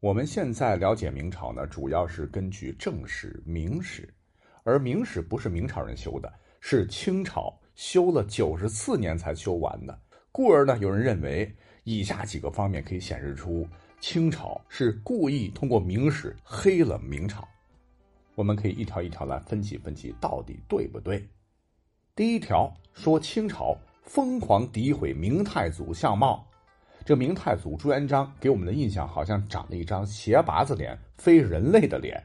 我们现在了解明朝呢，主要是根据正史、明史，而明史不是明朝人修的，是清朝修了九十四年才修完的。故而呢，有人认为以下几个方面可以显示出清朝是故意通过明史黑了明朝。我们可以一条一条来分析分析，到底对不对？第一条说清朝疯狂诋毁明太祖相貌。这明太祖朱元璋给我们的印象好像长了一张斜拔子脸，非人类的脸。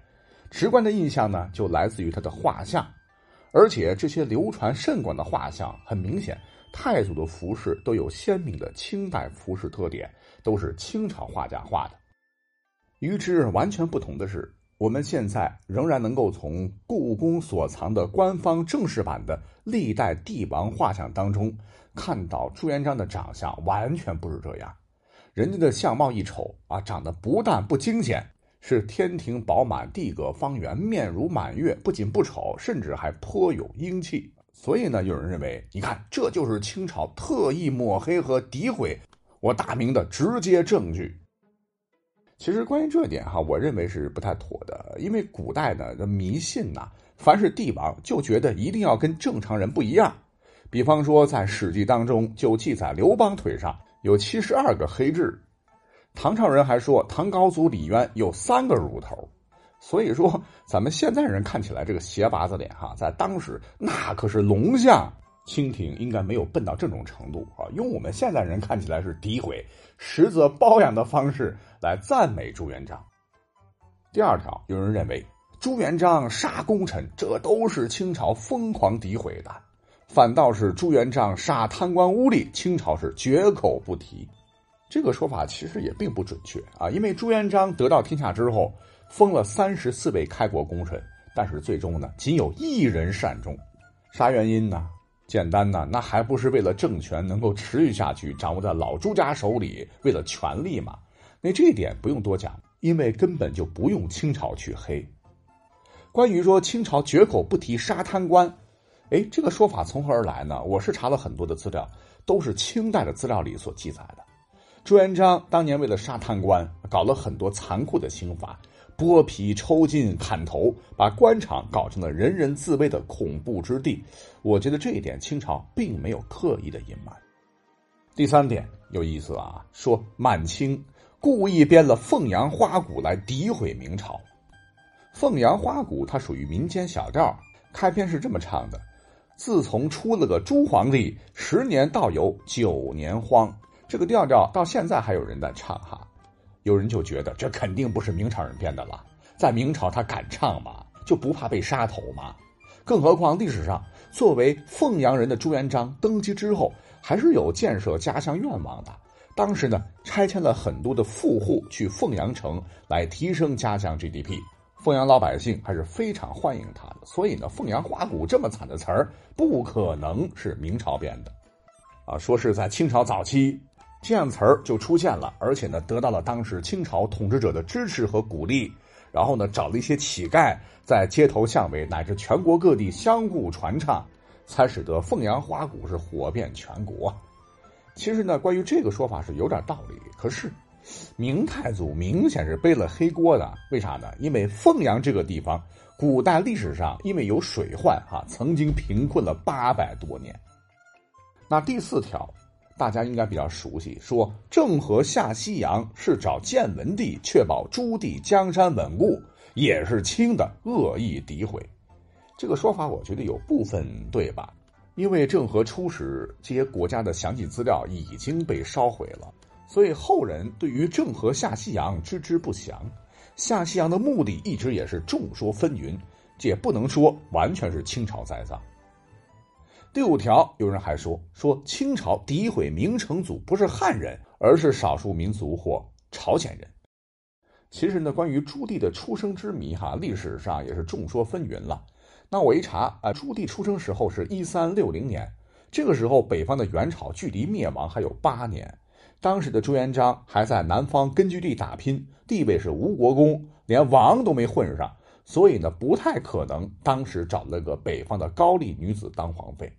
直观的印象呢，就来自于他的画像，而且这些流传甚广的画像，很明显，太祖的服饰都有鲜明的清代服饰特点，都是清朝画家画的。与之完全不同的是，我们现在仍然能够从故宫所藏的官方正式版的历代帝王画像当中。看到朱元璋的长相完全不是这样，人家的相貌一瞅啊，长得不但不惊险，是天庭饱满、地阁方圆、面如满月，不仅不丑，甚至还颇有英气。所以呢，有人认为，你看，这就是清朝特意抹黑和诋毁我大明的直接证据。其实关于这点哈，我认为是不太妥的，因为古代呢的迷信呐，凡是帝王就觉得一定要跟正常人不一样。比方说，在《史记》当中就记载刘邦腿上有七十二个黑痣，唐朝人还说唐高祖李渊有三个乳头，所以说咱们现在人看起来这个斜拔子脸哈，在当时那可是龙象。清廷应该没有笨到这种程度啊，用我们现在人看起来是诋毁，实则褒扬的方式来赞美朱元璋。第二条，有人认为朱元璋杀功臣，这都是清朝疯狂诋毁的。反倒是朱元璋杀贪官污吏，清朝是绝口不提。这个说法其实也并不准确啊，因为朱元璋得到天下之后，封了三十四位开国功臣，但是最终呢，仅有一人善终。啥原因呢？简单呢，那还不是为了政权能够持续下去，掌握在老朱家手里，为了权力嘛？那这一点不用多讲，因为根本就不用清朝去黑。关于说清朝绝口不提杀贪官。哎，这个说法从何而来呢？我是查了很多的资料，都是清代的资料里所记载的。朱元璋当年为了杀贪官，搞了很多残酷的刑罚，剥皮、抽筋、砍头，把官场搞成了人人自危的恐怖之地。我觉得这一点清朝并没有刻意的隐瞒。第三点有意思啊，说满清故意编了凤阳花鼓来诋毁明朝。凤阳花鼓它属于民间小调，开篇是这么唱的。自从出了个朱皇帝，十年倒有九年荒。这个调调到现在还有人在唱哈，有人就觉得这肯定不是明朝人编的了。在明朝他敢唱吗？就不怕被杀头吗？更何况历史上作为凤阳人的朱元璋登基之后，还是有建设家乡愿望的。当时呢，拆迁了很多的富户去凤阳城来提升家乡 GDP。凤阳老百姓还是非常欢迎他的，所以呢，凤阳花鼓这么惨的词儿不可能是明朝编的，啊，说是在清朝早期这样词儿就出现了，而且呢，得到了当时清朝统治者的支持和鼓励，然后呢，找了一些乞丐在街头巷尾乃至全国各地相互传唱，才使得凤阳花鼓是火遍全国。其实呢，关于这个说法是有点道理，可是。明太祖明显是背了黑锅的，为啥呢？因为凤阳这个地方，古代历史上因为有水患，哈，曾经贫困了八百多年。那第四条，大家应该比较熟悉，说郑和下西洋是找建文帝，确保朱棣江山稳固，也是清的恶意诋毁。这个说法，我觉得有部分对吧？因为郑和出使这些国家的详细资料已经被烧毁了。所以后人对于郑和下西洋知之不详，下西洋的目的一直也是众说纷纭，这也不能说完全是清朝栽赃。第五条，有人还说说清朝诋毁明成祖不是汉人，而是少数民族或朝鲜人。其实呢，关于朱棣的出生之谜，哈，历史上也是众说纷纭了。那我一查啊，朱棣出生时候是一三六零年，这个时候北方的元朝距离灭亡还有八年。当时的朱元璋还在南方根据地打拼，地位是吴国公，连王都没混上，所以呢，不太可能当时找了个北方的高丽女子当皇妃。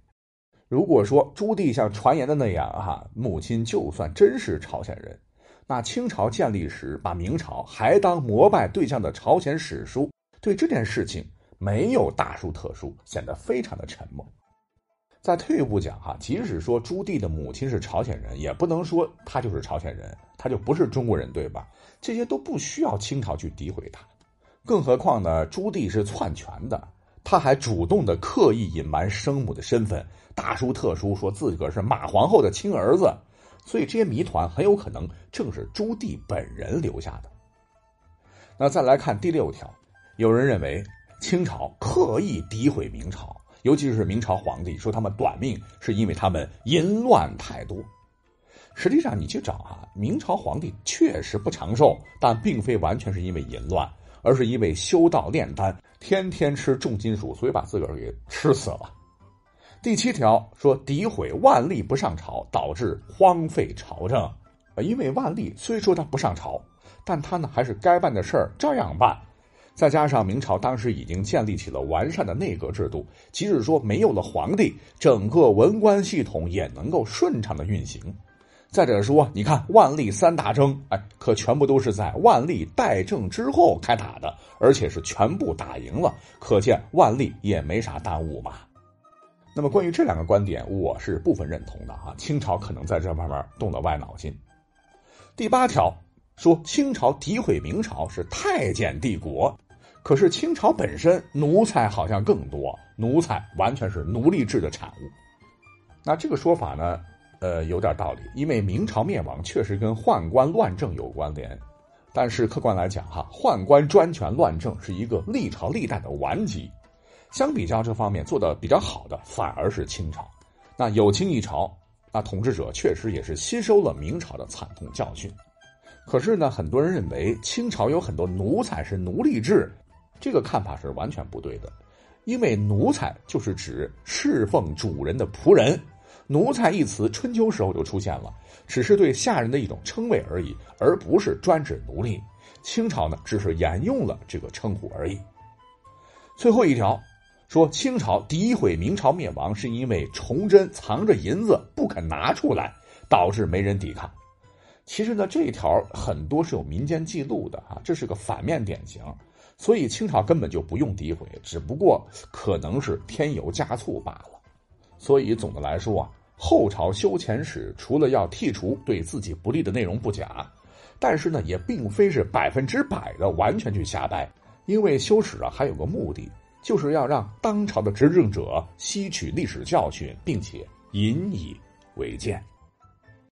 如果说朱棣像传言的那样，哈，母亲就算真是朝鲜人，那清朝建立时把明朝还当膜拜对象的朝鲜史书，对这件事情没有大书特书，显得非常的沉默。再退一步讲哈，即使说朱棣的母亲是朝鲜人，也不能说他就是朝鲜人，他就不是中国人，对吧？这些都不需要清朝去诋毁他。更何况呢，朱棣是篡权的，他还主动的刻意隐瞒生母的身份，大书特书说自个儿是马皇后的亲儿子，所以这些谜团很有可能正是朱棣本人留下的。那再来看第六条，有人认为清朝刻意诋毁明朝。尤其是明朝皇帝说他们短命是因为他们淫乱太多，实际上你去找啊，明朝皇帝确实不长寿，但并非完全是因为淫乱，而是因为修道炼丹，天天吃重金属，所以把自个儿给吃死了。第七条说诋毁万历不上朝，导致荒废朝政，因为万历虽说他不上朝，但他呢还是该办的事儿照样办。再加上明朝当时已经建立起了完善的内阁制度，即使说没有了皇帝，整个文官系统也能够顺畅的运行。再者说，你看万历三大征，哎，可全部都是在万历代政之后开打的，而且是全部打赢了，可见万历也没啥耽误嘛。那么关于这两个观点，我是部分认同的啊，清朝可能在这方面动了歪脑筋。第八条。说清朝诋毁明朝是太监帝国，可是清朝本身奴才好像更多，奴才完全是奴隶制的产物。那这个说法呢，呃，有点道理，因为明朝灭亡确实跟宦官乱政有关联。但是客观来讲，哈，宦官专权乱政是一个历朝历代的顽疾。相比较这方面做的比较好的，反而是清朝。那有清一朝，那统治者确实也是吸收了明朝的惨痛教训。可是呢，很多人认为清朝有很多奴才是奴隶制，这个看法是完全不对的。因为奴才就是指侍奉主人的仆人，奴才一词春秋时候就出现了，只是对下人的一种称谓而已，而不是专指奴隶。清朝呢，只是沿用了这个称呼而已。最后一条说，清朝诋毁明朝灭亡，是因为崇祯藏着银子不肯拿出来，导致没人抵抗。其实呢，这一条很多是有民间记录的啊，这是个反面典型，所以清朝根本就不用诋毁，只不过可能是添油加醋罢了。所以总的来说啊，后朝修前史除了要剔除对自己不利的内容不假，但是呢，也并非是百分之百的完全去瞎掰，因为修史啊还有个目的，就是要让当朝的执政者吸取历史教训，并且引以为鉴。